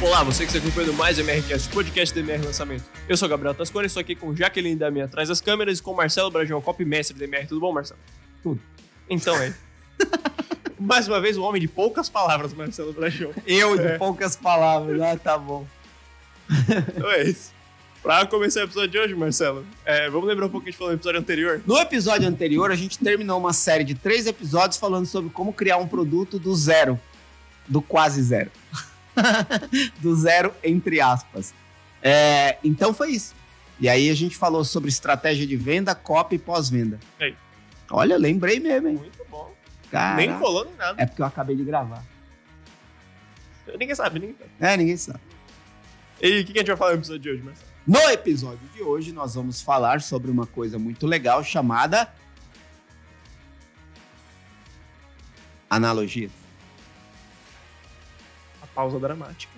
Olá, você que está acompanhando mais o MRCast, podcast do MR Lançamento. Eu sou o Gabriel Tascone, estou aqui com Jaqueline da minha atrás das câmeras e com Marcelo Brajão, copy mestre do MR. Tudo bom, Marcelo? Tudo. Então é. mais uma vez, o homem de poucas palavras, Marcelo Brajão. Eu, de É. poucas palavras. Ah, tá bom. Então é isso. Pra começar o episódio de hoje, Marcelo, é, vamos lembrar um pouco que a gente falou no episódio anterior? No episódio anterior, a gente terminou uma série de três episódios falando sobre como criar um produto do zero. Do quase zero. do zero, entre aspas. É, então foi isso. E aí a gente falou sobre estratégia de venda, copy e pós-venda. Olha, lembrei mesmo, hein? Muito bom. Cara, Nem enrolou nem nada. é porque eu acabei de gravar. Ninguém sabe, ninguém sabe. É, ninguém sabe. E o que que a gente vai falar no episódio de hoje, Marcelo? No episódio de hoje, nós vamos falar sobre uma coisa muito legal chamada. Analogia. A pausa dramática.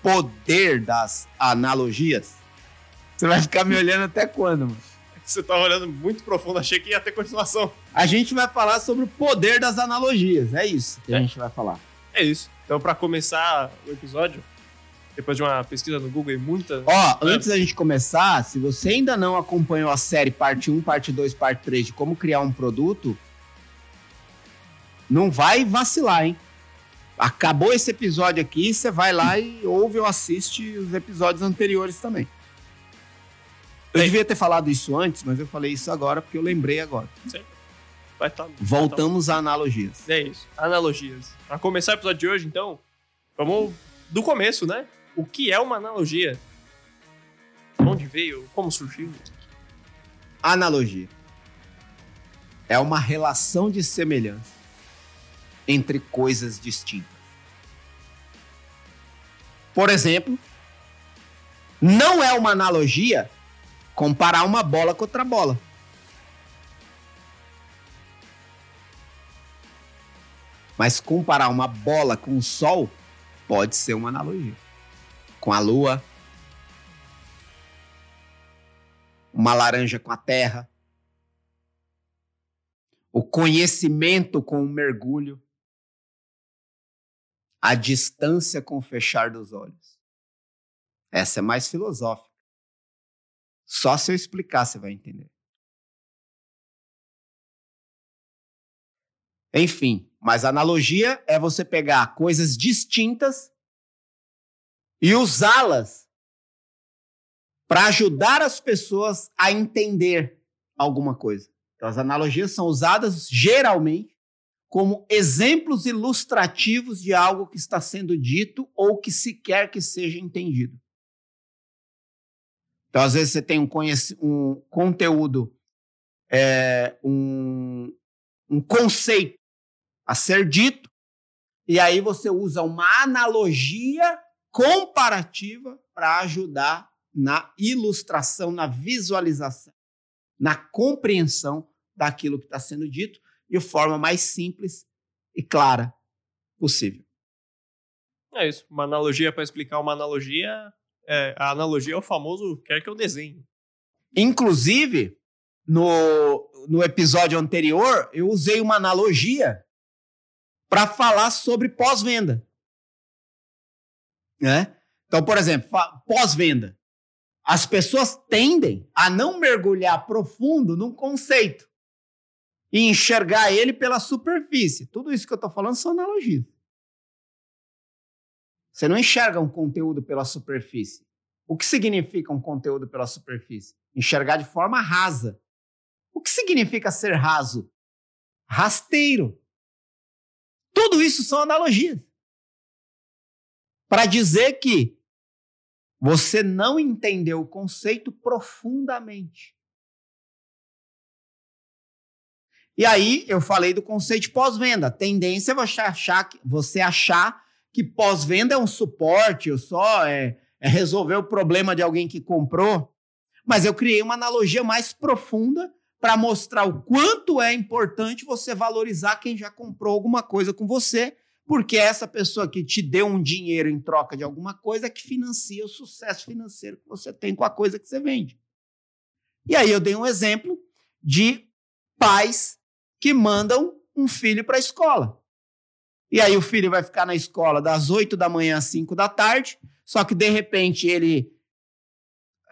Poder das analogias. Você vai ficar me olhando até quando, mano? Você tá olhando muito profundo, achei que ia ter continuação. A gente vai falar sobre o poder das analogias. É isso que a É. gente vai falar. É isso. Então, pra começar o episódio, depois de uma pesquisa no Google e muita. Ó, antes da gente começar, se você ainda não acompanhou a série parte 1, parte 2, parte 3 de como criar um produto, não vai vacilar, hein? Acabou esse episódio aqui, você vai lá e ouve ou assiste os episódios anteriores também. Eu devia ter falado isso antes, mas eu falei isso agora porque eu lembrei agora. Vai tá, Voltamos a analogias. É isso. Analogias. Pra começar o episódio de hoje, então, vamos do começo, né? O que é uma analogia? De Onde veio? Como surgiu? Analogia é uma relação de semelhança entre coisas distintas. Por exemplo, não é uma analogia comparar uma bola com outra bola. Mas comparar uma bola com o sol pode ser uma analogia. Com a lua, uma laranja com a terra, o conhecimento com o mergulho, a distância com o fechar dos olhos. Essa é mais filosófica. Só se eu explicar você vai entender. Enfim, mas analogia é você pegar coisas distintas e usá-las para ajudar as pessoas a entender alguma coisa. Então, as analogias são usadas geralmente como exemplos ilustrativos de algo que está sendo dito ou que se quer que seja entendido. Então, às vezes, você tem um, um conteúdo, é, um, um conceito a ser dito, e aí você usa uma analogia comparativa para ajudar na ilustração, na visualização, na compreensão daquilo que está sendo dito de forma mais simples e clara possível. É isso. Uma analogia pra explicar uma analogia. É, a analogia é o famoso quer que eu desenhe. Inclusive, no, no episódio anterior, eu usei uma analogia para falar sobre pós-venda. Né? Então, por exemplo, pós-venda. As pessoas tendem a não mergulhar profundo num conceito e enxergar ele pela superfície. Tudo isso que eu estou falando são analogias. Você não enxerga um conteúdo pela superfície. O que significa um conteúdo pela superfície? Enxergar de forma rasa. O que significa ser raso? Rasteiro. Tudo isso são analogias. Para dizer que você não entendeu o conceito profundamente. E aí eu falei do conceito pós-venda. Tendência é você achar que, você achar que pós-venda é um suporte, ou só é, é resolver o problema de alguém que comprou. Mas eu criei uma analogia mais profunda para mostrar o quanto é importante você valorizar quem já comprou alguma coisa com você, porque essa pessoa que te deu um dinheiro em troca de alguma coisa é que financia o sucesso financeiro que você tem com a coisa que você vende. E aí eu dei um exemplo de pais que mandam um filho para a escola. E aí o filho vai ficar na escola das 8 da manhã às 5 da tarde, só que de repente ele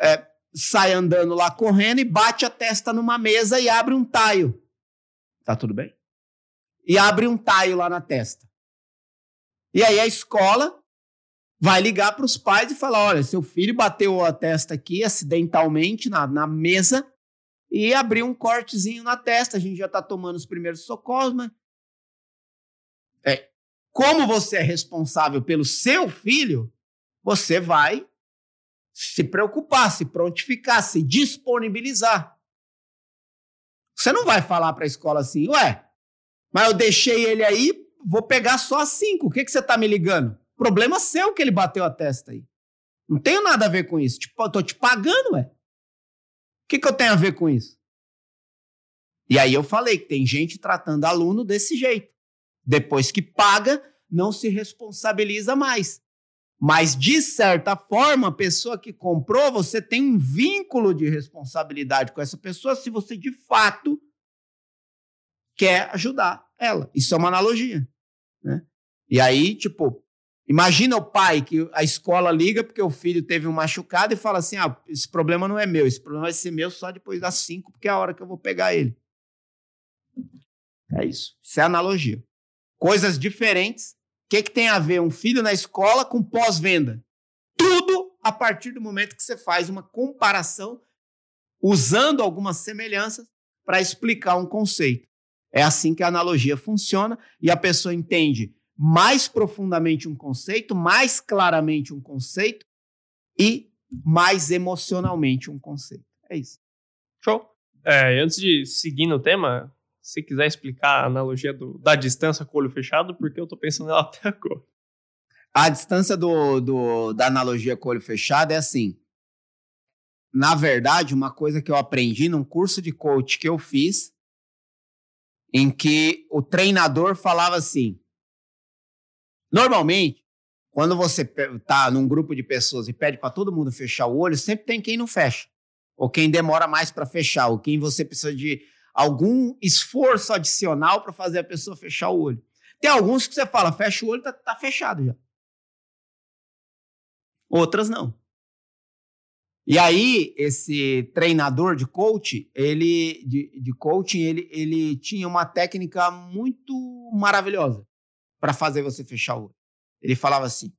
é, sai andando lá correndo e bate a testa numa mesa e abre um taio. Tá tudo bem? E abre um taio lá na testa. E aí a escola vai ligar para os pais e falar: olha, seu filho bateu a testa aqui acidentalmente na, na mesa e abriu um cortezinho na testa. A gente já está tomando os primeiros socorros, mas. É, como você é responsável pelo seu filho, você vai se preocupar, se prontificar, se disponibilizar. Você não vai falar para a escola assim, ué, mas eu deixei ele aí, vou pegar só cinco. O que, que você está me ligando? Problema seu que ele bateu a testa aí. Não tenho nada a ver com isso. Tipo, eu tô te pagando, ué. O que, que eu tenho a ver com isso? E aí eu falei que tem gente tratando aluno desse jeito. Depois que paga, não se responsabiliza mais. Mas, de certa forma, a pessoa que comprou, você tem um vínculo de responsabilidade com essa pessoa se você de fato quer ajudar ela. Isso é uma analogia. Né? E aí, tipo, imagina o pai que a escola liga porque o filho teve um machucado e fala assim: ah, esse problema não é meu, esse problema vai ser meu só depois das cinco, porque é a hora que eu vou pegar ele. É isso. Isso é analogia. Coisas diferentes que, que tem a ver um filho na escola com pós-venda? Tudo a partir do momento que você faz uma comparação usando algumas semelhanças para explicar um conceito. É assim que a analogia funciona e a pessoa entende mais profundamente um conceito, mais claramente um conceito e mais emocionalmente um conceito. É isso. Show. É, antes de seguir no tema, se quiser explicar a analogia do, da distância com o olho fechado, porque eu estou pensando nela até agora. A distância do, do, da analogia com o olho fechado é assim. Na verdade, uma coisa que eu aprendi num curso de coach que eu fiz, em que o treinador falava assim: normalmente, quando você está num grupo de pessoas e pede para todo mundo fechar o olho, sempre tem quem não fecha, ou quem demora mais para fechar, ou quem você precisa de algum esforço adicional para fazer a pessoa fechar o olho. Tem alguns que você fala, fecha o olho, tá, tá fechado já. Outras não. E aí, esse treinador de ele de, de coaching, ele, ele tinha uma técnica muito maravilhosa para fazer você fechar o olho. Ele falava assim: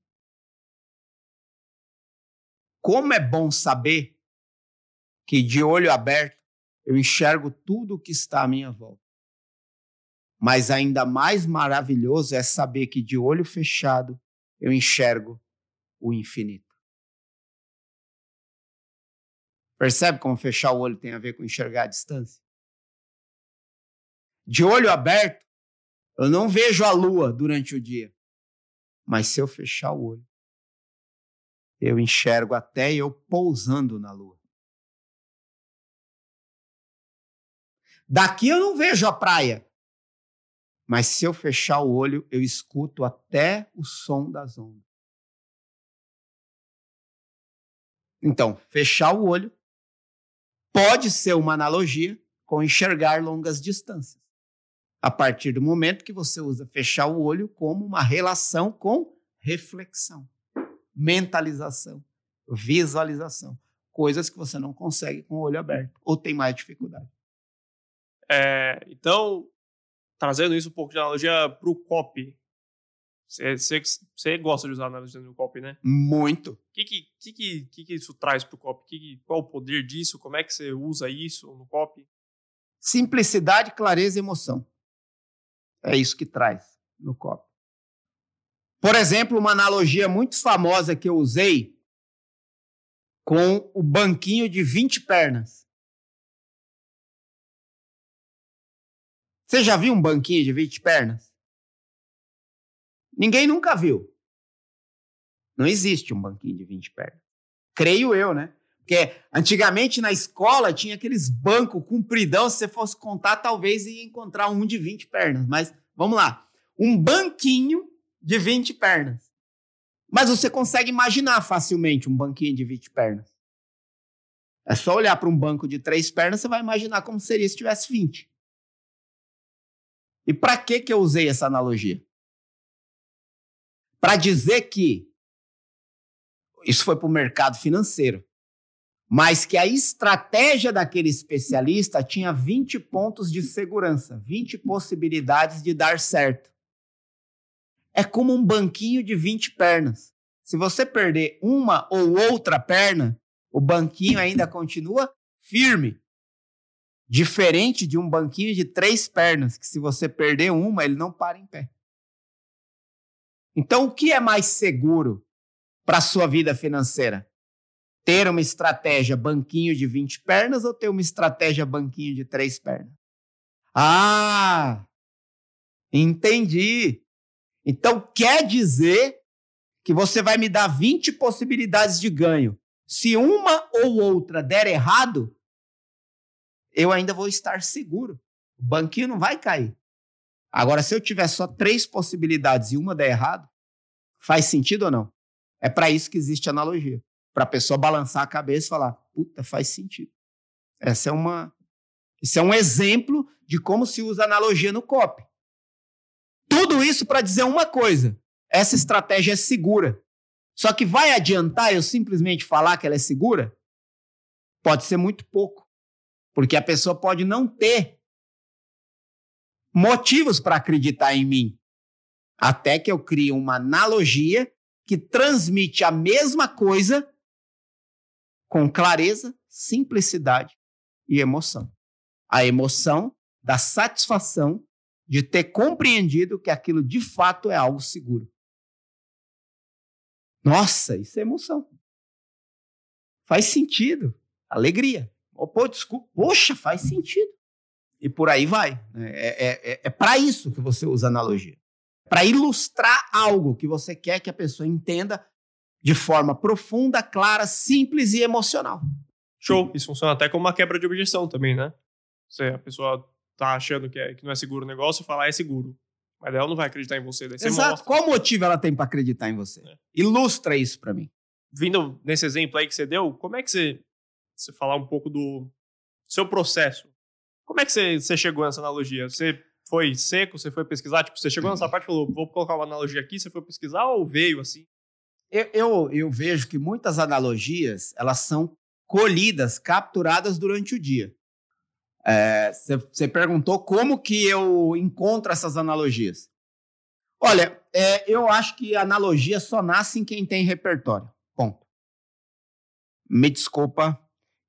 Como é bom saber que de olho aberto eu enxergo tudo o que está à minha volta. Mas ainda mais maravilhoso é saber que de olho fechado eu enxergo o infinito. Percebe como fechar o olho tem a ver com enxergar a distância? De olho aberto, eu não vejo a lua durante o dia. Mas se eu fechar o olho, eu enxergo até eu pousando na lua. Daqui eu não vejo a praia. Mas se eu fechar o olho, eu escuto até o som das ondas. Então, fechar o olho pode ser uma analogia com enxergar longas distâncias. A partir do momento que você usa fechar o olho como uma relação com reflexão, mentalização, visualização, coisas que você não consegue com o olho aberto ou tem mais dificuldade. É, então, trazendo isso um pouco de analogia para o copy. Você gosta de usar analogia no copy, né? Muito. O que que, que, que, que, isso traz para o que, qual o poder disso? Como é que você usa isso no copy? Simplicidade, clareza e emoção. É isso que traz no copy. Por exemplo, uma analogia muito famosa que eu usei com o banquinho de 20 pernas. Você já viu um banquinho de 20 pernas? Ninguém nunca viu. Não existe um banquinho de 20 pernas. Creio eu, né? Porque antigamente na escola tinha aqueles bancos compridão, se você fosse contar, talvez ia encontrar um de 20 pernas. Mas vamos lá. Um banquinho de 20 pernas. Mas você consegue imaginar facilmente um banquinho de 20 pernas. É só olhar para um banco de três pernas, você vai imaginar como seria se tivesse 20. E para que que eu usei essa analogia? para dizer que isso foi para o mercado financeiro, mas que a estratégia daquele especialista tinha 20 pontos de segurança, 20 possibilidades de dar certo. É como um banquinho de 20 pernas. Se você perder uma ou outra perna, o banquinho ainda continua firme. Diferente de um banquinho de três pernas, que se você perder uma, ele não para em pé. Então, o que é mais seguro para a sua vida financeira? Ter uma estratégia banquinho de 20 pernas ou ter uma estratégia banquinho de três pernas? Ah, entendi. Então, quer dizer que você vai me dar 20 possibilidades de ganho. Se uma ou outra der errado, eu ainda vou estar seguro. O banquinho não vai cair. Agora, se eu tiver só três possibilidades e uma der errado, faz sentido ou não? É para isso que existe analogia. Para a pessoa balançar a cabeça e falar, puta, faz sentido. Essa é uma, esse é um exemplo de como se usa analogia no COP. Tudo isso para dizer uma coisa: essa estratégia é segura. Só que vai adiantar eu simplesmente falar que ela é segura? Pode ser muito pouco. Porque a pessoa pode não ter motivos para acreditar em mim. Até que eu crie uma analogia que transmite a mesma coisa com clareza, simplicidade e emoção. A emoção da satisfação de ter compreendido que aquilo de fato é algo seguro. Nossa, isso é emoção. Faz sentido. Alegria. Oh, pô, desculpa. Poxa, faz sentido. E por aí vai. Né? É, é, é, é para isso que você usa analogia. Para ilustrar algo que você quer que a pessoa entenda de forma profunda, clara, simples e emocional. Show. Isso funciona até como uma quebra de objeção também, né? Se a pessoa tá achando que, é, que não é seguro o negócio, falar é seguro. Mas ela não vai acreditar em você. você Exato. Mostra. Qual motivo ela tem para acreditar em você? É. Ilustra isso para mim. Vindo nesse exemplo aí que você deu, como é que você, você falar um pouco do seu processo? Como é que você, você chegou nessa analogia? Você foi seco? Você foi pesquisar? Tipo, você chegou nessa parte e falou, vou colocar uma analogia aqui, você foi pesquisar ou veio assim? Eu, eu, eu vejo que muitas analogias, elas são colhidas, capturadas durante o dia. Você é, perguntou como que eu encontro essas analogias. Olha, é, eu acho que analogia só nasce em quem tem repertório. Ponto. Me desculpa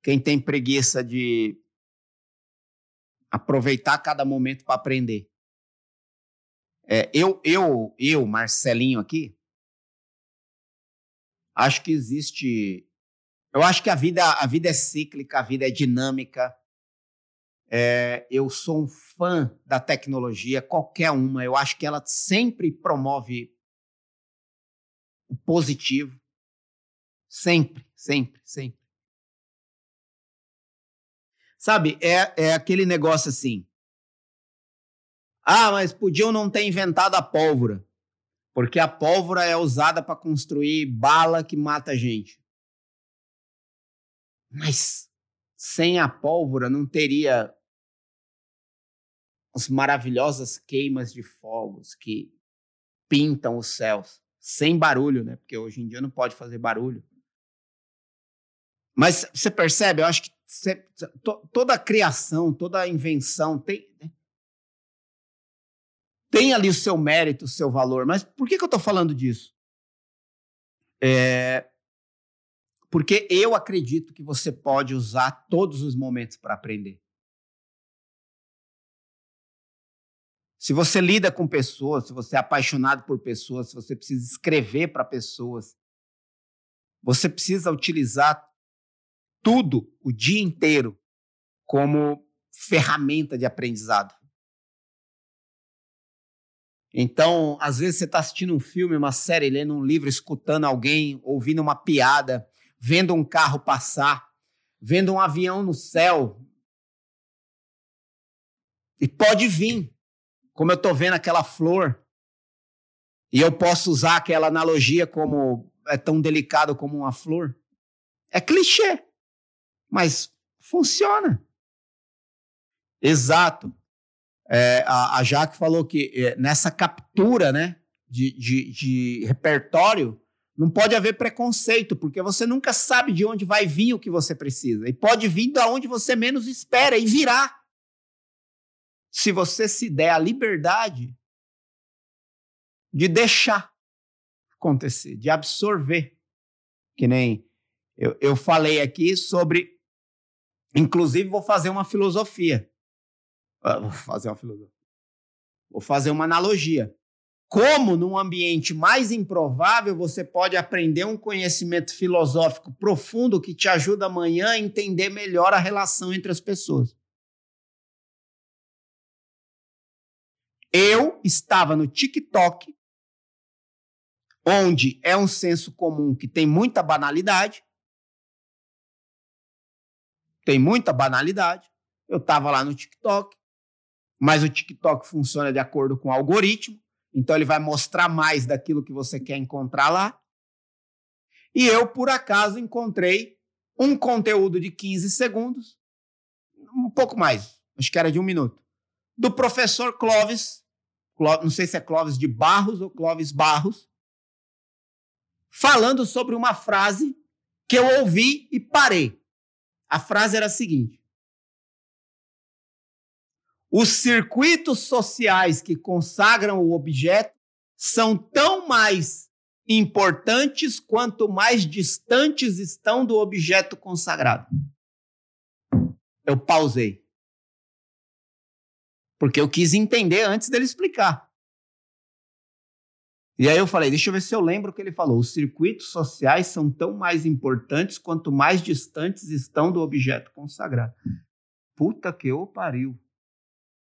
quem tem preguiça de aproveitar cada momento para aprender. É, eu, eu, eu, Marcelinho aqui, acho que existe. Eu acho que a vida, a vida é cíclica, a vida é dinâmica. É, eu sou um fã da tecnologia, qualquer uma. Eu acho que ela sempre promove o positivo. Sempre, sempre, sempre. Sabe, é, é aquele negócio assim. Ah, mas podiam não ter inventado a pólvora, porque a pólvora é usada para construir bala que mata gente. Mas sem a pólvora não teria as maravilhosas queimas de fogos que pintam os céus, sem barulho, né? Porque hoje em dia não pode fazer barulho. Mas você percebe? Eu acho que você, to, toda a criação, toda a invenção tem, né? Tem ali o seu mérito, o seu valor. Mas por que, que eu estou falando disso? É, porque eu acredito que você pode usar todos os momentos para aprender. Se você lida com pessoas, se você é apaixonado por pessoas, se você precisa escrever para pessoas, você precisa utilizar tudo o dia inteiro como ferramenta de aprendizado. Então, às vezes você está assistindo um filme, uma série, lendo um livro, escutando alguém, ouvindo uma piada, vendo um carro passar, vendo um avião no céu. E pode vir como eu estou vendo aquela flor, e eu posso usar aquela analogia como é tão delicado como uma flor. É clichê, mas funciona. Exato. É, a, a Jaque falou que é, nessa captura, né, de, de, de repertório, não pode haver preconceito, porque você nunca sabe de onde vai vir o que você precisa. E pode vir de onde você menos espera e virá. Se você se der a liberdade de deixar acontecer, de absorver. Que nem eu, eu falei aqui sobre. Inclusive, vou fazer uma filosofia. Ah, vou fazer uma filosofia. Vou fazer uma analogia como num ambiente mais improvável você pode aprender um conhecimento filosófico profundo que te ajuda amanhã a entender melhor a relação entre as pessoas. Eu estava no TikTok, onde é um senso comum que tem muita banalidade. Tem muita banalidade. Eu estava lá no TikTok, mas o TikTok funciona de acordo com o algoritmo. Então ele vai mostrar mais daquilo que você quer encontrar lá. E eu, por acaso, encontrei um conteúdo de 15 segundos, um pouco mais, acho que era de um minuto, do professor Clóvis, não sei se é Clóvis de Barros ou Clóvis Barros, falando sobre uma frase que eu ouvi e parei. A frase era a seguinte: os circuitos sociais que consagram o objeto são tão mais importantes quanto mais distantes estão do objeto consagrado. Eu pausei. Porque eu quis entender antes dele explicar. E aí eu falei, deixa eu ver se eu lembro o que ele falou. Os circuitos sociais são tão mais importantes quanto mais distantes estão do objeto consagrado. Puta que eu pariu.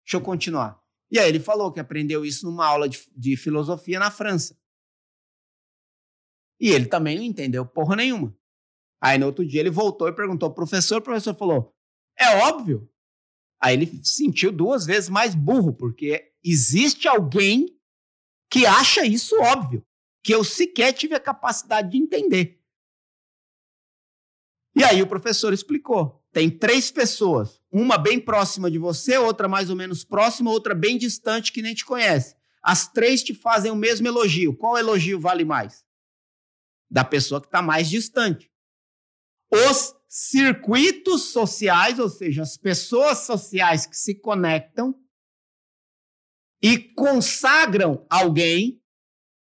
Deixa eu continuar. E aí ele falou que aprendeu isso numa aula de, de filosofia na França. E ele também não entendeu porra nenhuma. Aí no outro dia ele voltou e perguntou ao professor, o professor falou: é óbvio. Aí ele se sentiu duas vezes mais burro, porque existe alguém que acha isso óbvio, que eu sequer tive a capacidade de entender. E aí o professor explicou tem três pessoas, uma bem próxima de você, outra mais ou menos próxima, outra bem distante que nem te conhece. As três te fazem o mesmo elogio. Qual elogio vale mais? Da pessoa que está mais distante. Os circuitos sociais, ou seja, as pessoas sociais que se conectam e consagram alguém,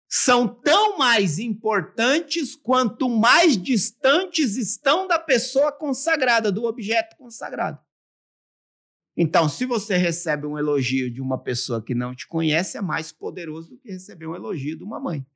são tão mais importantes quanto mais distantes estão da pessoa consagrada, do objeto consagrado. Então, se você recebe um elogio de uma pessoa que não te conhece, é mais poderoso do que receber um elogio de uma mãe.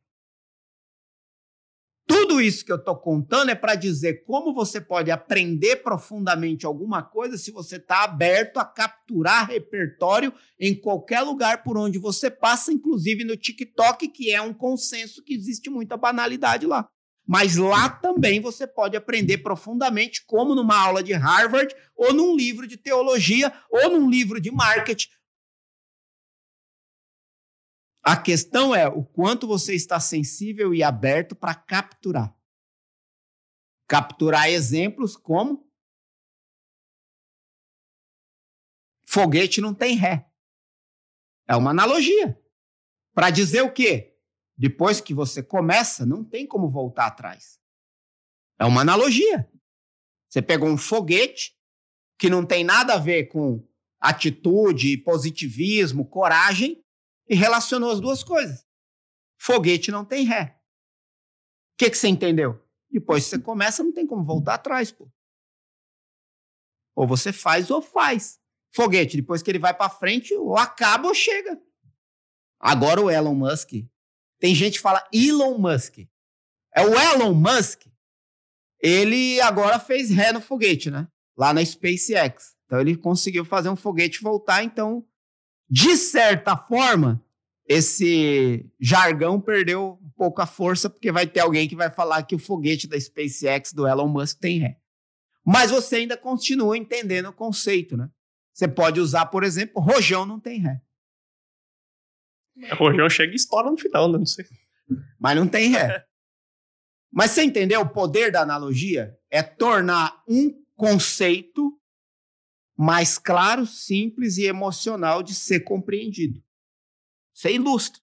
Tudo isso que eu estou contando é para dizer como você pode aprender profundamente alguma coisa se você está aberto a capturar repertório em qualquer lugar por onde você passa, inclusive no TikTok, que é um consenso que existe muita banalidade lá. Mas lá também você pode aprender profundamente, como numa aula de Harvard, ou num livro de teologia, ou num livro de marketing, a questão é o quanto você está sensível e aberto para capturar. Capturar exemplos como foguete não tem ré. É uma analogia. Para dizer o quê? Depois que você começa, não tem como voltar atrás. É uma analogia. Você pegou um foguete que não tem nada a ver com atitude, positivismo, coragem, e relacionou as duas coisas. Foguete não tem ré. O que, que você entendeu? Depois que você começa, não tem como voltar atrás, pô. Ou você faz ou faz. Foguete, depois que ele vai para frente, ou acaba ou chega. Agora o Elon Musk. Tem gente que fala Elon Musk. É o Elon Musk. Ele agora fez ré no foguete, né? Lá na SpaceX. Então ele conseguiu fazer um foguete voltar, então de certa forma, esse jargão perdeu um pouco a força, porque vai ter alguém que vai falar que o foguete da SpaceX do Elon Musk tem ré. Mas você ainda continua entendendo o conceito, né? Você pode usar, por exemplo, rojão não tem ré. É, rojão chega e estoura no final, né? Não sei. Mas não tem ré. Mas você entendeu? O poder da analogia é tornar um conceito mais claro, simples e emocional de ser compreendido. Você ilustra.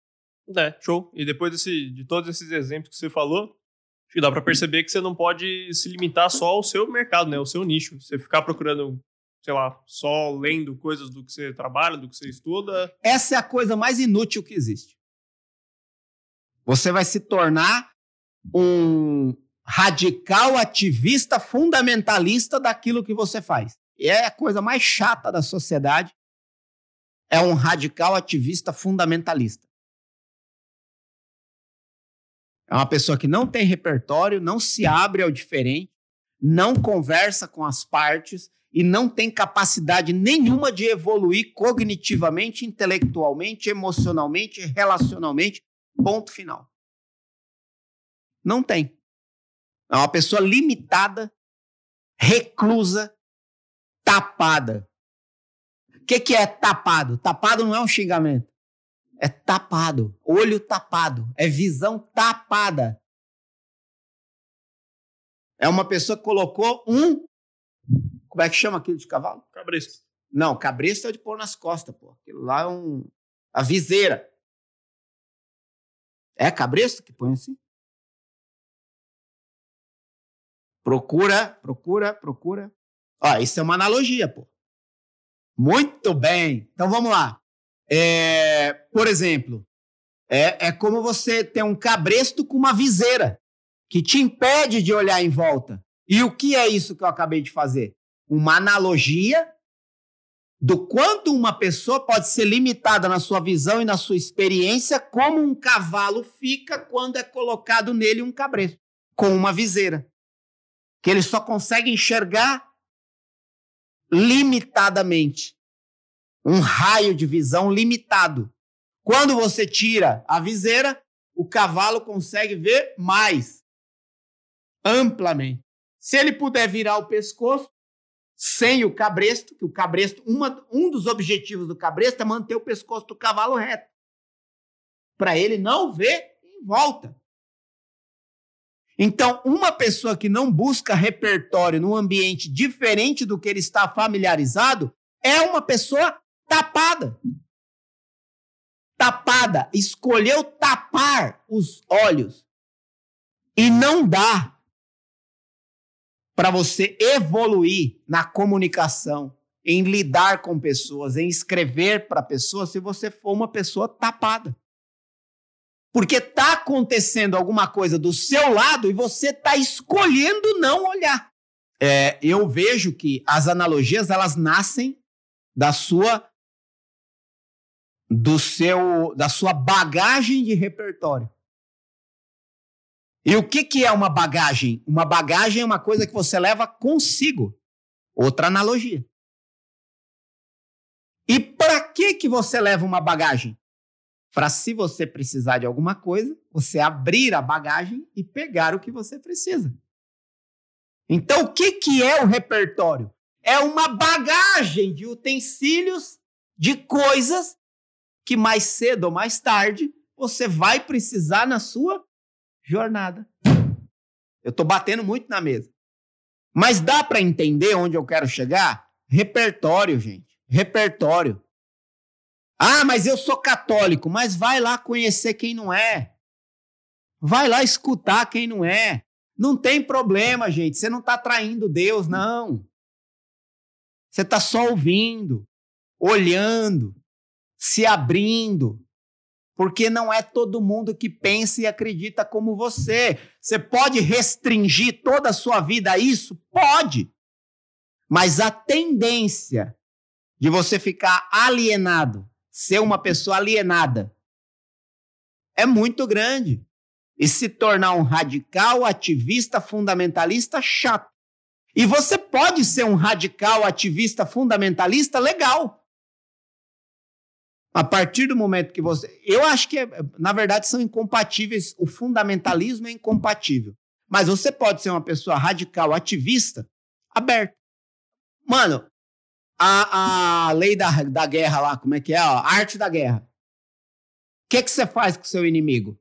É, show. E depois desse, de todos esses exemplos que você falou, acho que dá para perceber que você não pode se limitar só ao seu mercado, né? Ao seu nicho. Você ficar procurando, sei lá, só lendo coisas do que você trabalha, do que você estuda. Essa é a coisa mais inútil que existe. Você vai se tornar um radical ativista fundamentalista daquilo que você faz. É a coisa mais chata da sociedade. É um radical ativista fundamentalista. É uma pessoa que não tem repertório, não se abre ao diferente, não conversa com as partes e não tem capacidade nenhuma de evoluir cognitivamente, intelectualmente, emocionalmente, relacionalmente. Ponto final. Não tem. É uma pessoa limitada, reclusa, tapada. O que, que é tapado? Tapado não é um xingamento. É tapado. Olho tapado. É visão tapada. É uma pessoa que colocou um. Como é que chama aquilo de cavalo? Cabresto. Não, cabresto é de pôr nas costas, pô. Aquilo lá é um. A viseira. É cabresto que põe assim? Procura, procura, procura. Ó, isso é uma analogia, pô. Muito bem. Então vamos lá. É, por exemplo, é, é como você ter um cabresto com uma viseira que te impede de olhar em volta. E o que é isso que eu acabei de fazer? Uma analogia do quanto uma pessoa pode ser limitada na sua visão e na sua experiência, como um cavalo fica quando é colocado nele um cabresto, com uma viseira. Que ele só consegue enxergar limitadamente um raio de visão limitado. Quando você tira a viseira, o cavalo consegue ver mais amplamente. Se ele puder virar o pescoço, sem o cabresto, que o cabresto, uma, um dos objetivos do cabresto é manter o pescoço do cavalo reto. Para ele não ver em volta. Então, uma pessoa que não busca repertório num ambiente diferente do que ele está familiarizado é uma pessoa tapada. Tapada. Escolheu tapar os olhos. E não dá para você evoluir na comunicação, em lidar com pessoas, em escrever para pessoas, se você for uma pessoa tapada. Porque está acontecendo alguma coisa do seu lado e você está escolhendo não olhar. É, eu vejo que as analogias elas nascem da sua do seu da sua bagagem de repertório. E o que, que é uma bagagem? Uma bagagem é uma coisa que você leva consigo. Outra analogia. E para que que você leva uma bagagem? Para se você precisar de alguma coisa, você abrir a bagagem e pegar o que você precisa. Então, o que, que é o repertório? É uma bagagem de utensílios, de coisas que mais cedo ou mais tarde você vai precisar na sua jornada. Eu estou batendo muito na mesa. Mas dá para entender onde eu quero chegar? Repertório, gente. Repertório. Ah, mas eu sou católico. Mas vai lá conhecer quem não é. Vai lá escutar quem não é. Não tem problema, gente. Você não está traindo Deus, não. Você está só ouvindo, olhando, se abrindo, porque não é todo mundo que pensa e acredita como você. Você pode restringir toda a sua vida a isso? Pode. Mas a tendência de você ficar alienado, ser uma pessoa alienada, é muito grande. E se tornar um radical, ativista, fundamentalista chato. E você pode ser um radical, ativista, fundamentalista legal. A partir do momento que você. Eu acho que, na verdade, são incompatíveis. O fundamentalismo é incompatível. Mas você pode ser uma pessoa radical, ativista, aberta. Mano, a, a lei da, da guerra lá, como é que é? A arte da guerra. O que, que você faz com o seu inimigo?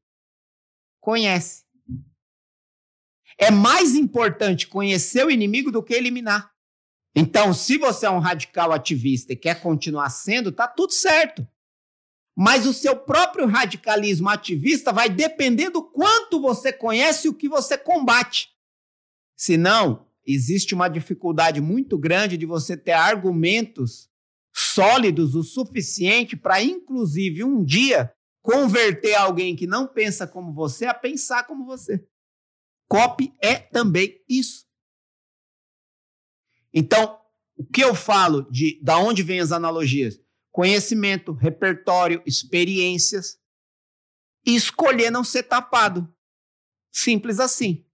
Conhece. É mais importante conhecer o inimigo do que eliminar. Então, se você é um radical ativista e quer continuar sendo, tá tudo certo. Mas o seu próprio radicalismo ativista vai depender do quanto você conhece o que você combate. Senão, existe uma dificuldade muito grande de você ter argumentos sólidos o suficiente para, inclusive, um dia converter alguém que não pensa como você a pensar como você. Copy é também isso. Então, o que eu falo de da onde vêm as analogias? Conhecimento, repertório, experiências e escolher não ser tapado. Simples assim.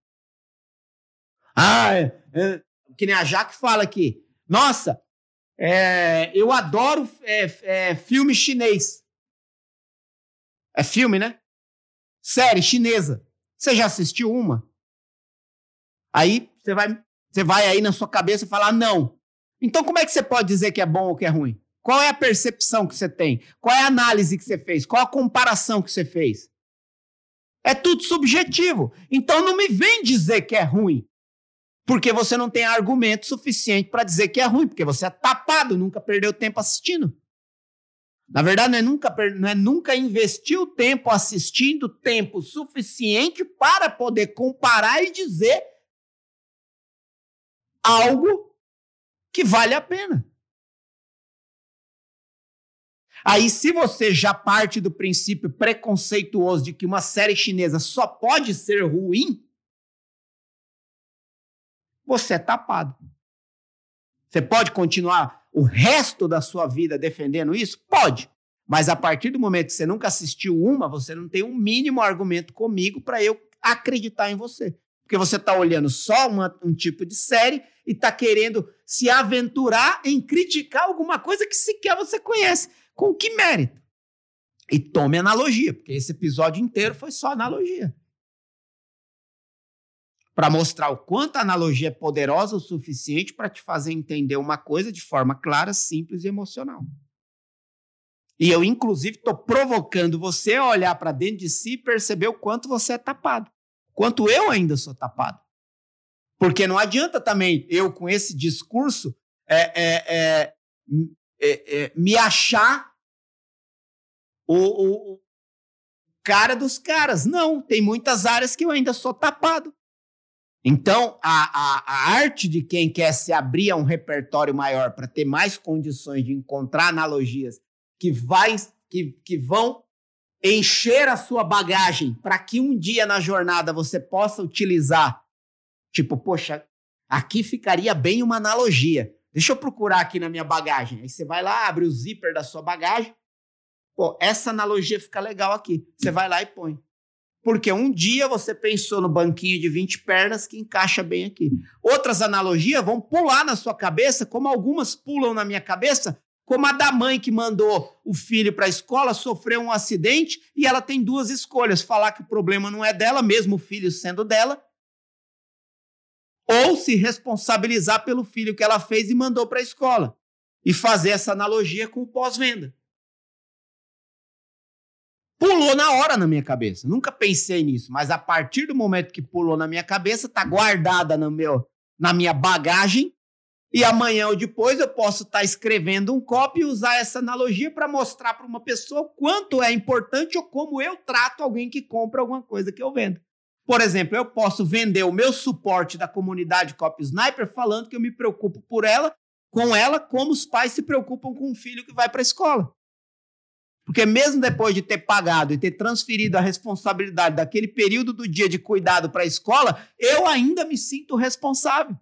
Ah, é, é, que nem a Jaque fala aqui. Nossa, é, eu adoro é, é, filme chinês. É filme, né? Série chinesa. Você já assistiu uma? Aí você vai, você vai aí na sua cabeça e falar não. Então como é que você pode dizer que é bom ou que é ruim? Qual é a percepção que você tem? Qual é a análise que você fez? Qual a comparação que você fez? É tudo subjetivo. Então não me vem dizer que é ruim. Porque você não tem argumento suficiente para dizer que é ruim, porque você é tapado, nunca perdeu tempo assistindo. Na verdade, não é nunca, não é nunca investir o tempo assistindo tempo suficiente para poder comparar e dizer algo que vale a pena. Aí, se você já parte do princípio preconceituoso de que uma série chinesa só pode ser ruim, você é tapado. Você pode continuar o resto da sua vida defendendo isso? Pode. Mas a partir do momento que você nunca assistiu uma, você não tem um mínimo argumento comigo para eu acreditar em você. Porque você está olhando só uma, um tipo de série e está querendo se aventurar em criticar alguma coisa que sequer você conhece. Com que mérito? E tome analogia, porque esse episódio inteiro foi só analogia para mostrar o quanto a analogia é poderosa o suficiente para te fazer entender uma coisa de forma clara, simples e emocional. E eu, inclusive, estou provocando você a olhar para dentro de si e perceber o quanto você é tapado. Quanto eu ainda sou tapado. Porque não adianta também eu, com esse discurso, é, é, é, é, é me achar o, o, o cara dos caras. Não, tem muitas áreas que eu ainda sou tapado. Então, a, a, a, arte de quem quer se abrir a um repertório maior para ter mais condições de encontrar analogias que, vai, que, que vão encher a sua bagagem para que um dia na jornada você possa utilizar. Tipo, poxa, aqui ficaria bem uma analogia. Deixa eu procurar aqui na minha bagagem. Aí você vai lá, abre o zíper da sua bagagem. Pô, essa analogia fica legal aqui. Você vai lá e põe. Porque um dia você pensou no banquinho de 20 pernas que encaixa bem aqui. Outras analogias vão pular na sua cabeça, como algumas pulam na minha cabeça, como a da mãe que mandou o filho para a escola, sofreu um acidente e ela tem duas escolhas: falar que o problema não é dela, mesmo o filho sendo dela, ou se responsabilizar pelo filho que ela fez e mandou para a escola. E fazer essa analogia com o pós-venda. Pulou na hora na minha cabeça. Nunca pensei nisso, mas a partir do momento que pulou na minha cabeça, tá guardada no meu, na minha bagagem. E amanhã ou depois eu posso estar tá escrevendo um copy e usar essa analogia para mostrar para uma pessoa quanto é importante ou como eu trato alguém que compra alguma coisa que eu vendo. Por exemplo, eu posso vender o meu suporte da comunidade Copy Sniper falando que eu me preocupo por ela, com ela, como os pais se preocupam com um filho que vai para a escola. Porque mesmo depois de ter pagado e ter transferido a responsabilidade daquele período do dia de cuidado para a escola, eu ainda me sinto responsável.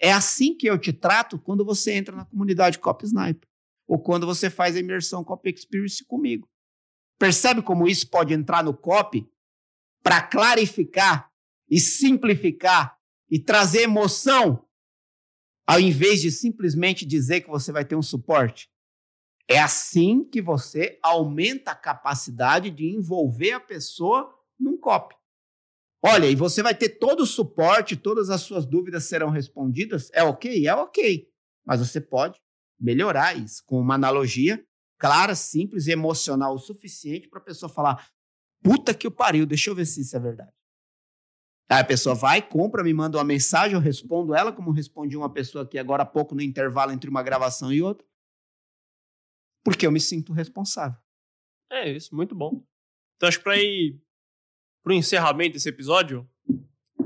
É assim que eu te trato quando você entra na comunidade Cop Sniper. Ou quando você faz a imersão Cop Experience comigo. Percebe como isso pode entrar no Cop para clarificar e simplificar e trazer emoção, ao invés de simplesmente dizer que você vai ter um suporte? É assim que você aumenta a capacidade de envolver a pessoa num copy. Olha, e você vai ter todo o suporte, todas as suas dúvidas serão respondidas. É ok? É ok. Mas você pode melhorar isso com uma analogia clara, simples e emocional o suficiente para a pessoa falar: puta que o pariu, deixa eu ver se isso é verdade. Aí a pessoa vai, compra, me manda uma mensagem, eu respondo ela, como respondi uma pessoa aqui agora há pouco no intervalo entre uma gravação e outra. Porque eu me sinto responsável. É isso, muito bom. Então acho que para ir pro encerramento desse episódio,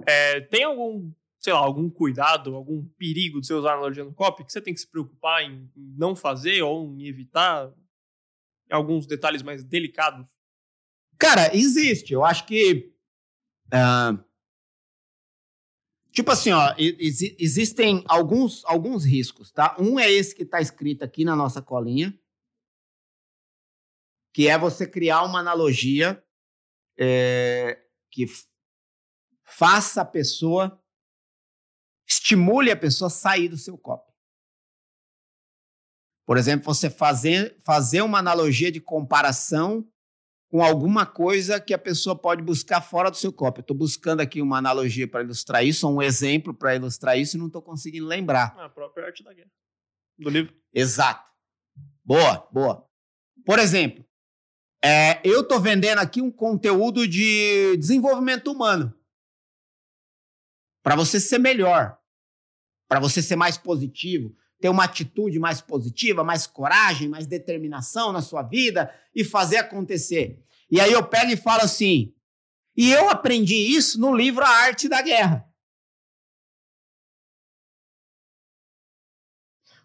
é, tem algum, sei lá, algum cuidado, algum perigo de você usar analogia no copy que você tem que se preocupar em não fazer ou em evitar alguns detalhes mais delicados? Cara, existe. Eu acho que. Uh, tipo assim, ó, ex existem alguns, alguns riscos, tá? Um é esse que está escrito aqui na nossa colinha, que é você criar uma analogia é, que faça a pessoa, estimule a pessoa a sair do seu copo. Por exemplo, você fazer, fazer uma analogia de comparação com alguma coisa que a pessoa pode buscar fora do seu copo. Eu estou buscando aqui uma analogia para ilustrar isso, um exemplo para ilustrar isso e não estou conseguindo lembrar. A própria arte da guerra. Do livro. Exato. Boa, boa. Por exemplo, é, eu estou vendendo aqui um conteúdo de desenvolvimento humano. Para você ser melhor, para você ser mais positivo, ter uma atitude mais positiva, mais coragem, mais determinação na sua vida e fazer acontecer. E aí eu pego e falo assim: e eu aprendi isso no livro A Arte da Guerra.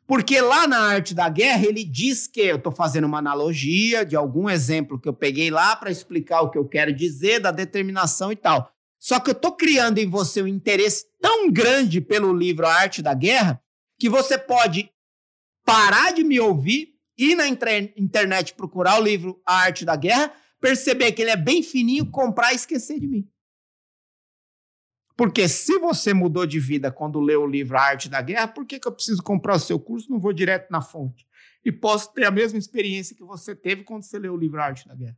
Porque lá na arte da guerra ele diz que eu estou fazendo uma analogia de algum exemplo que eu peguei lá para explicar o que eu quero dizer da determinação e tal. Só que eu estou criando em você um interesse tão grande pelo livro A Arte da Guerra que você pode parar de me ouvir, ir na internet procurar o livro A Arte da Guerra, perceber que ele é bem fininho, comprar e esquecer de mim. Porque se você mudou de vida quando leu o livro A Arte da Guerra, por que, que eu preciso comprar o seu curso? Não vou direto na fonte. E posso ter a mesma experiência que você teve quando você leu o livro A Arte da Guerra.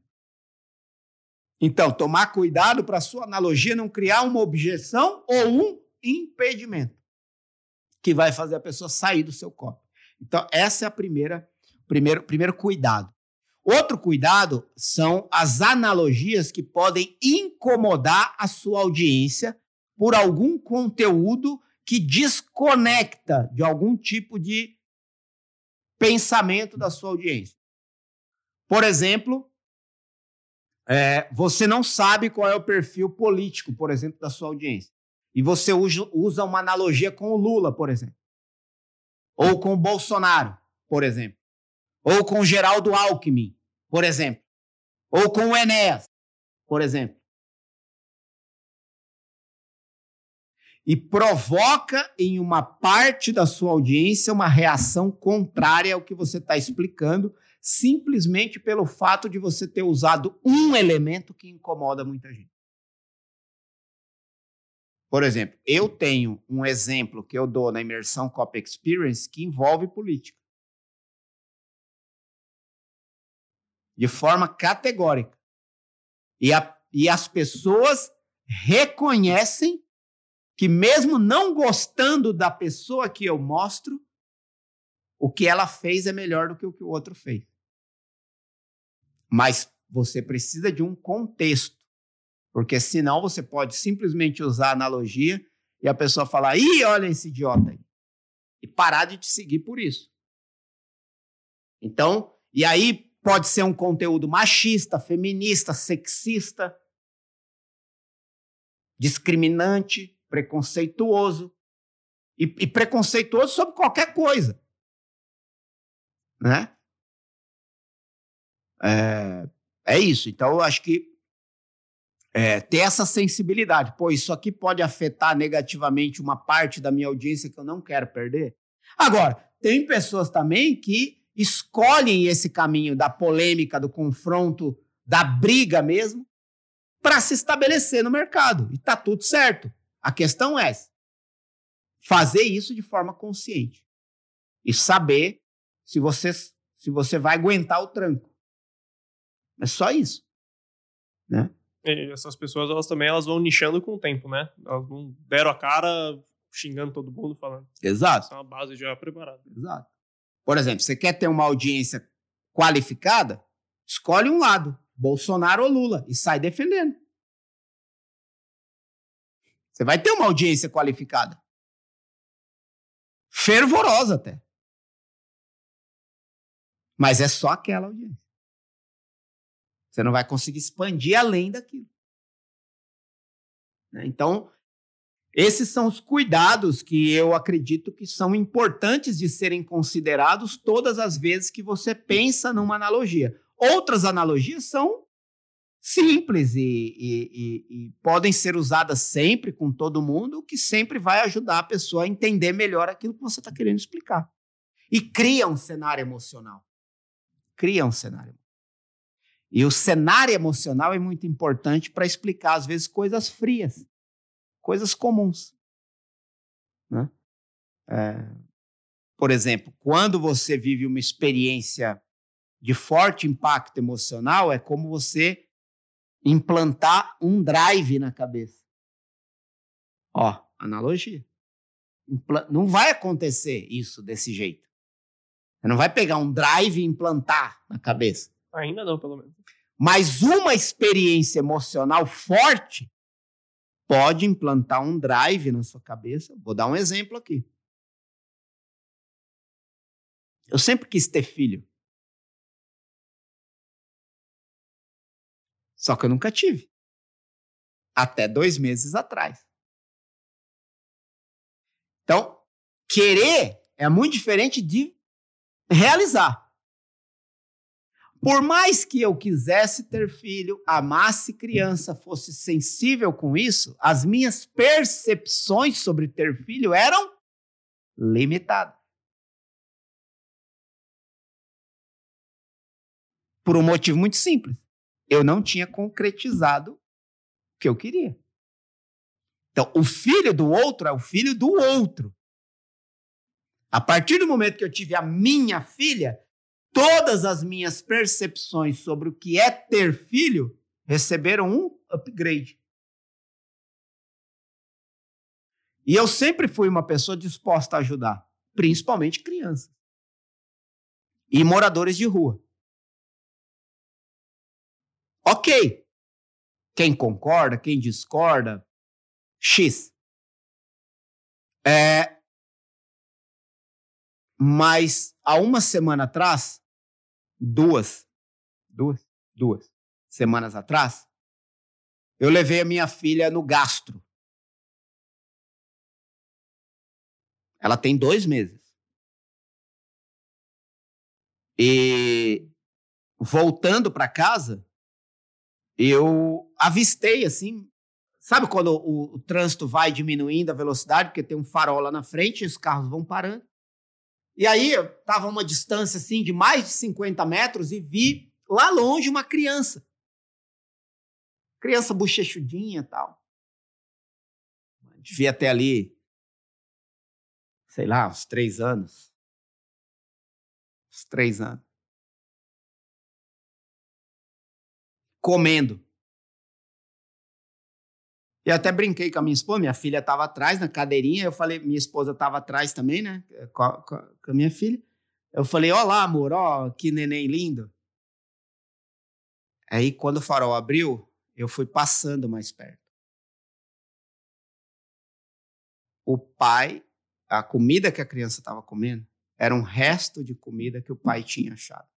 Então, tomar cuidado para a sua analogia não criar uma objeção ou um impedimento que vai fazer a pessoa sair do seu copo. Então, essa é a primeira primeiro, primeiro cuidado. Outro cuidado são as analogias que podem incomodar a sua audiência por algum conteúdo que desconecta de algum tipo de pensamento da sua audiência. Por exemplo, é, você não sabe qual é o perfil político, por exemplo, da sua audiência. E você usa, uma analogia com o Lula, por exemplo. Ou com o Bolsonaro, por exemplo. Ou com o Geraldo Alckmin, por exemplo. Ou com o Enéas, por exemplo. E provoca em uma parte da sua audiência uma reação contrária ao que você está explicando, simplesmente pelo fato de você ter usado um elemento que incomoda muita gente. Por exemplo, eu tenho um exemplo que eu dou na imersão Cop Experience que envolve política. De forma categórica. E, a, e as pessoas reconhecem que mesmo não gostando da pessoa que eu mostro, o que ela fez é melhor do que o que o outro fez. Mas você precisa de um contexto, porque senão você pode simplesmente usar analogia e a pessoa falar: ih, olha esse idiota aí, e parar de te seguir por isso. Então, e aí pode ser um conteúdo machista, feminista, sexista, discriminante, preconceituoso. E, e preconceituoso sobre qualquer coisa. Né? É, é isso. Então, eu acho que é, ter essa sensibilidade. Pô, isso aqui pode afetar negativamente uma parte da minha audiência que eu não quero perder. Agora, tem pessoas também que escolhem esse caminho da polêmica, do confronto, da briga mesmo, para se estabelecer no mercado. E tá tudo certo. A questão é fazer isso de forma consciente e saber se você, se você vai aguentar o tranco. É só isso. Né? E essas pessoas, elas também elas vão nichando com o tempo, né? Elas não deram a cara xingando todo mundo, falando. Exato. Essa é uma base já preparada. Exato. Por exemplo, você quer ter uma audiência qualificada? Escolhe um lado, Bolsonaro ou Lula, e sai defendendo. Você vai ter uma audiência qualificada. Fervorosa até. Mas é só aquela audiência. Você não vai conseguir expandir além daquilo. Né? Então, esses são os cuidados que eu acredito que são importantes de serem considerados todas as vezes que você pensa numa analogia. Outras analogias são simples e, e, e, e, podem ser usadas sempre com todo mundo, o que sempre vai ajudar a pessoa a entender melhor aquilo que você está querendo explicar. E cria um cenário emocional. Cria um cenário. E o cenário emocional é muito importante para explicar, às vezes, coisas frias coisas comuns. Né? É, por exemplo, quando você vive uma experiência de forte impacto emocional, é como você implantar um drive na cabeça. Ó, analogia. Não vai acontecer isso desse jeito. Você não vai pegar um drive e implantar na cabeça. Ainda não, pelo menos. Mas uma experiência emocional forte pode implantar um drive na sua cabeça. Vou dar um exemplo aqui. Eu sempre quis ter filho. Só que eu nunca tive. Até dois meses atrás. Então, querer é muito diferente de realizar. Por mais que eu quisesse ter filho, amasse criança, fosse sensível com isso, as minhas percepções sobre ter filho eram limitadas. Por um motivo muito simples. Eu não tinha concretizado o que eu queria. Então, o filho do outro é o filho do outro. A partir do momento que eu tive a minha filha, todas as minhas percepções sobre o que é ter filho receberam um upgrade. E eu sempre fui uma pessoa disposta a ajudar, principalmente crianças e moradores de rua. Ok. Quem concorda, quem discorda, X. É, mas há uma semana atrás, duas, duas, duas semanas atrás, eu levei a minha filha no gastro. Ela tem dois meses. E voltando para casa, eu avistei assim, sabe quando o, o, trânsito vai diminuindo a velocidade porque tem um farol lá na frente e os carros vão parando? E aí eu estava a uma distância assim de mais de 50 metros e vi lá longe uma criança. Criança bochechudinha e tal. Devia ter ali, sei lá, uns três anos. Uns três anos. Comendo. Eu até brinquei com a minha esposa, minha filha estava atrás na cadeirinha, eu falei, minha esposa estava atrás também, né, com a, com a, minha filha. Eu falei, olá, amor, ó, que neném lindo. Aí, quando o farol abriu, eu fui passando mais perto. O pai, a comida que a criança estava comendo, era um resto de comida que o pai tinha achado.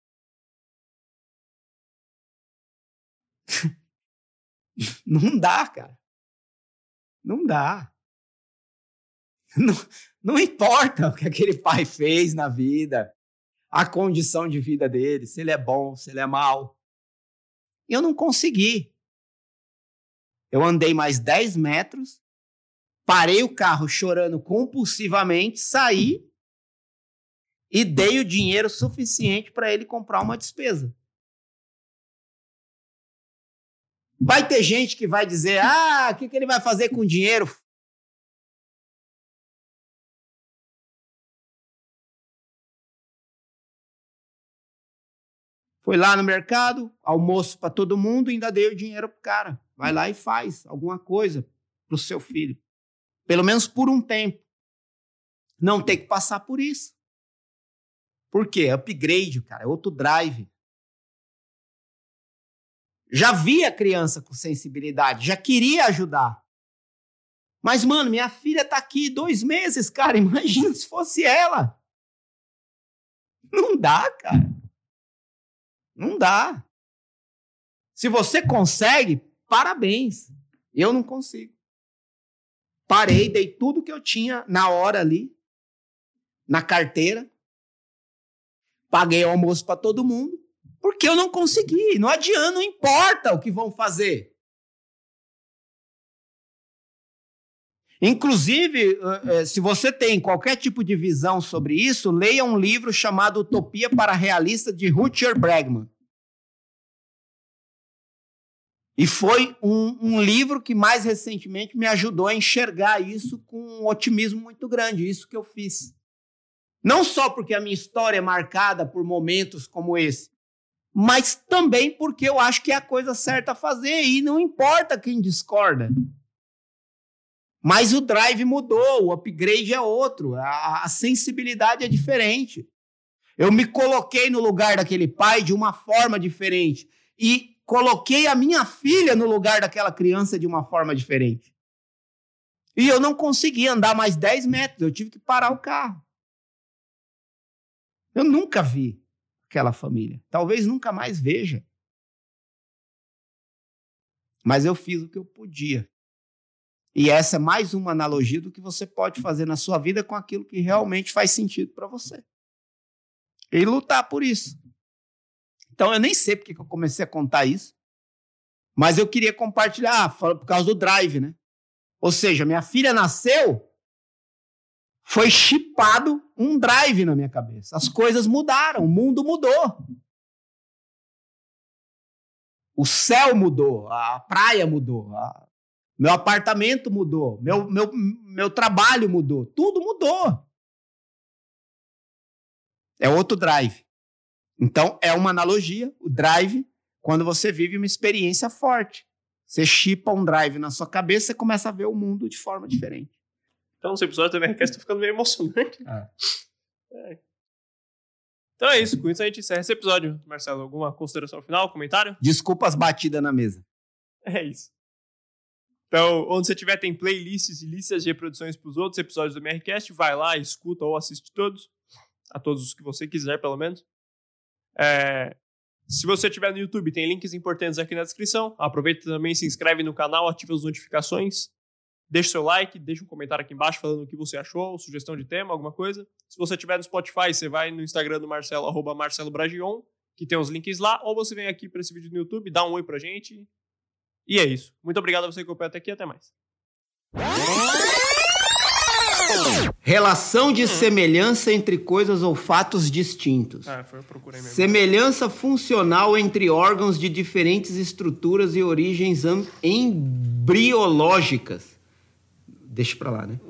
Não dá, cara. Não dá. Não, não importa o que aquele pai fez na vida, a condição de vida dele, se ele é bom, se ele é mau. Eu não consegui. Eu andei mais 10 metros, parei o carro chorando compulsivamente, saí e dei o dinheiro suficiente para ele comprar uma despesa. Vai ter gente que vai dizer: ah, o que, que ele vai fazer com o dinheiro? Foi lá no mercado, almoço para todo mundo, ainda dei o dinheiro pro cara. Vai lá e faz alguma coisa pro seu filho. Pelo menos por um tempo. Não tem que passar por isso. Por quê? Upgrade, cara, é outro drive. Já via criança com sensibilidade, já queria ajudar. Mas, mano, minha filha tá aqui dois meses, cara. Imagina se fosse ela. Não dá, cara. Não dá. Se você consegue, parabéns. Eu não consigo. Parei, dei tudo que eu tinha na hora ali, na carteira. Paguei o almoço para todo mundo, porque eu não consegui. Não adianta, não importa o que vão fazer. Inclusive, eh, eh, se você tem qualquer tipo de visão sobre isso, leia um livro chamado Utopia para Realista de Rutger Bregman. E foi um, um, livro que mais recentemente me ajudou a enxergar isso com um otimismo muito grande, isso que eu fiz. Não só porque a minha história é marcada por momentos como esse, mas também porque eu acho que é a coisa certa a fazer e não importa quem discorda. Mas o drive mudou, o upgrade é outro, a, a sensibilidade é diferente. Eu me coloquei no lugar daquele pai de uma forma diferente. E coloquei a minha filha no lugar daquela criança de uma forma diferente. E eu não consegui andar mais 10 metros, eu tive que parar o carro. Eu nunca vi aquela família. Talvez nunca mais veja. Mas eu fiz o que eu podia. E essa é mais uma analogia do que você pode fazer na sua vida com aquilo que realmente faz sentido para você. E lutar por isso. Então eu nem sei porque que eu comecei a contar isso, mas eu queria compartilhar por causa do drive, né? Ou seja, minha filha nasceu, foi chipado um drive na minha cabeça. As coisas mudaram, o mundo mudou. O céu mudou, a praia mudou, a... meu apartamento mudou, meu, meu, meu trabalho mudou, tudo mudou. É outro drive. Então, é uma analogia, o drive, quando você vive uma experiência forte. Você chipa um drive na sua cabeça e começa a ver o mundo de forma diferente. Então, esse episódio também está ficando meio emocionante. É. É. Então é isso, com isso a gente encerra esse episódio. Marcelo, alguma consideração final, comentário? Desculpa as batidas na mesa. É isso. Então, onde você tiver, tem playlists e listas de reproduções para os outros episódios do MRCast. Vai lá, escuta ou assiste todos. A todos os que você quiser, pelo menos. É, se você estiver no YouTube, tem links importantes aqui na descrição. Aproveita também, se inscreve no canal, ativa as notificações. Deixa seu like, deixa um comentário aqui embaixo falando o que você achou, sugestão de tema, alguma coisa. Se você estiver no Spotify, você vai no Instagram do Marcelo, arroba Marcelo Bragion, que tem os links lá, ou você vem aqui para esse vídeo no YouTube, dá um oi pra gente. E é isso. Muito obrigado a você que acompanhou até aqui, até mais. Relação de hum. semelhança entre coisas ou fatos distintos. Ah, foi, eu procurei mesmo. Semelhança funcional entre órgãos de diferentes estruturas e origens embriológicas. Deixa pra lá, né?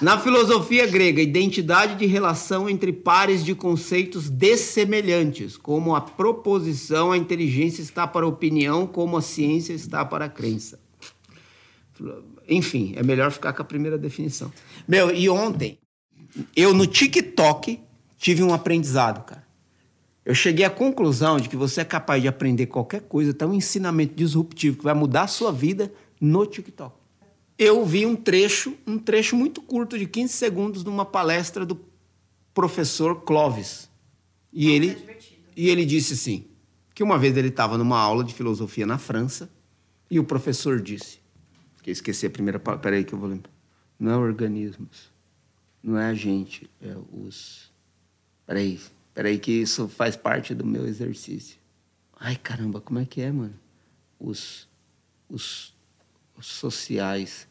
Na filosofia grega, identidade de relação entre pares de conceitos dessemelhantes, como a proposição, a inteligência está para a opinião, como a ciência está para a crença. Enfim, é melhor ficar com a primeira definição. Meu, e ontem, eu no TikTok tive um aprendizado, cara. Eu cheguei à conclusão de que você é capaz de aprender qualquer coisa, até um ensinamento disruptivo que vai mudar a sua vida no TikTok. Eu vi um trecho, um trecho muito curto de 15 segundos numa palestra do professor Clovis. E ele é e ele disse assim, que uma vez ele estava numa aula de filosofia na França e o professor disse: que eu esqueci a primeira palavra. Peraí que eu vou lembrar. Não é organismos. Não é a gente. É os. Peraí. Peraí que isso faz parte do meu exercício. Ai, caramba, como é que é, mano? Os, os sociais.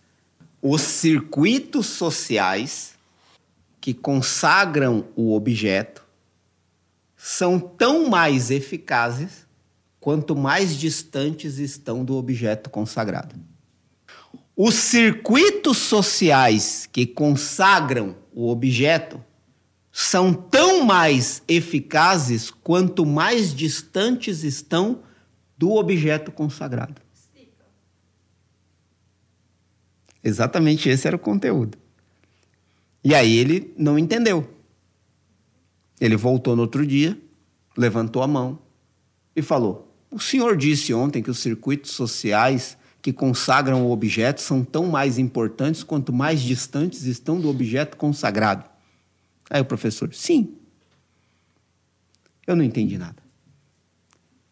Os circuitos sociais que consagram o objeto são tão mais eficazes quanto mais distantes estão do objeto consagrado. Os circuitos sociais que consagram o objeto são tão mais eficazes quanto mais distantes estão do objeto consagrado. Exatamente esse era o conteúdo. E aí ele não entendeu. Ele voltou no outro dia, levantou a mão e falou: O senhor disse ontem que os circuitos sociais que consagram o objeto são tão mais importantes quanto mais distantes estão do objeto consagrado. Aí o professor, sim. Eu não entendi nada.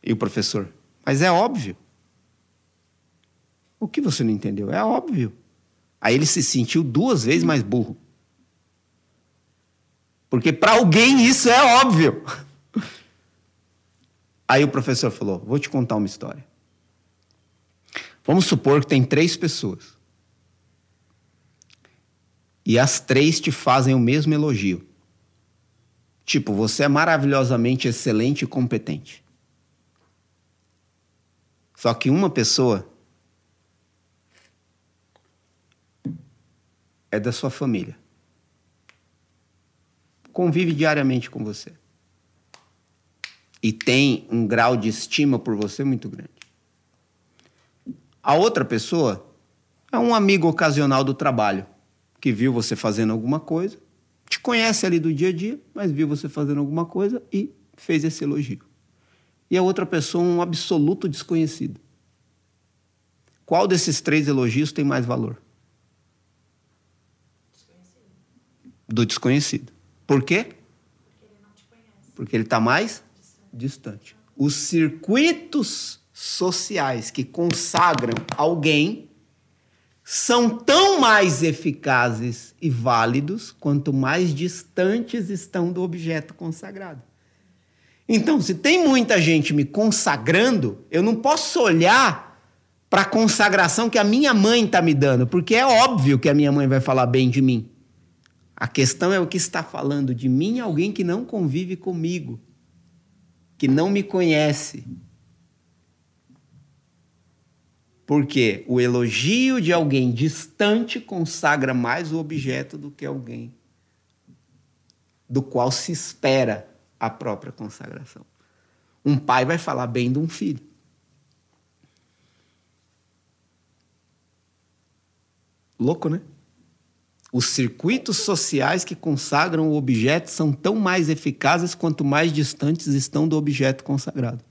E o professor, mas é óbvio. O que você não entendeu? É óbvio. Aí ele se sentiu duas vezes mais burro. Porque para alguém isso é óbvio. Aí o professor falou: Vou te contar uma história. Vamos supor que tem três pessoas. E as três te fazem o mesmo elogio. Tipo, você é maravilhosamente excelente e competente. Só que uma pessoa é da sua família. Convive diariamente com você. E tem um grau de estima por você muito grande. A outra pessoa é um amigo ocasional do trabalho, que viu você fazendo alguma coisa, te conhece ali do dia a dia, mas viu você fazendo alguma coisa e fez esse elogio. E a outra pessoa, um absoluto desconhecido. Qual desses três elogios tem mais valor? Do desconhecido. Por quê? Porque ele está mais distante. Os circuitos sociais que consagram alguém são tão mais eficazes e válidos quanto mais distantes estão do objeto consagrado. Então, se tem muita gente me consagrando, eu não posso olhar para a consagração que a minha mãe está me dando, porque é óbvio que a minha mãe vai falar bem de mim. A questão é o que está falando de mim alguém que não convive comigo, que não me conhece. Porque o elogio de alguém distante consagra mais o objeto do que alguém do qual se espera a própria consagração. Um pai vai falar bem de um filho. Louco, né? Os circuitos sociais que consagram o objeto são tão mais eficazes quanto mais distantes estão do objeto consagrado.